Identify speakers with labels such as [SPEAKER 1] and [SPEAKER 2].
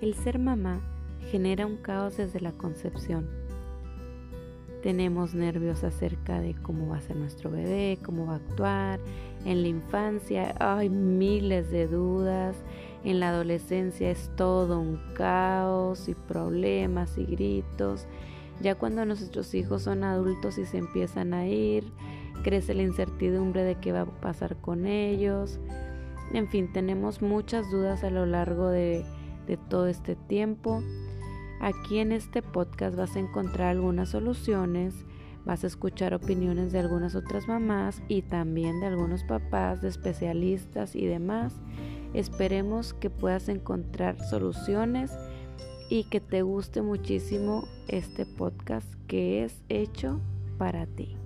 [SPEAKER 1] El ser mamá genera un caos desde la concepción. Tenemos nervios acerca de cómo va a ser nuestro bebé, cómo va a actuar. En la infancia hay miles de dudas. En la adolescencia es todo un caos y problemas y gritos. Ya cuando nuestros hijos son adultos y se empiezan a ir, crece la incertidumbre de qué va a pasar con ellos. En fin, tenemos muchas dudas a lo largo de, de todo este tiempo. Aquí en este podcast vas a encontrar algunas soluciones, vas a escuchar opiniones de algunas otras mamás y también de algunos papás, de especialistas y demás. Esperemos que puedas encontrar soluciones y que te guste muchísimo este podcast que es hecho para ti.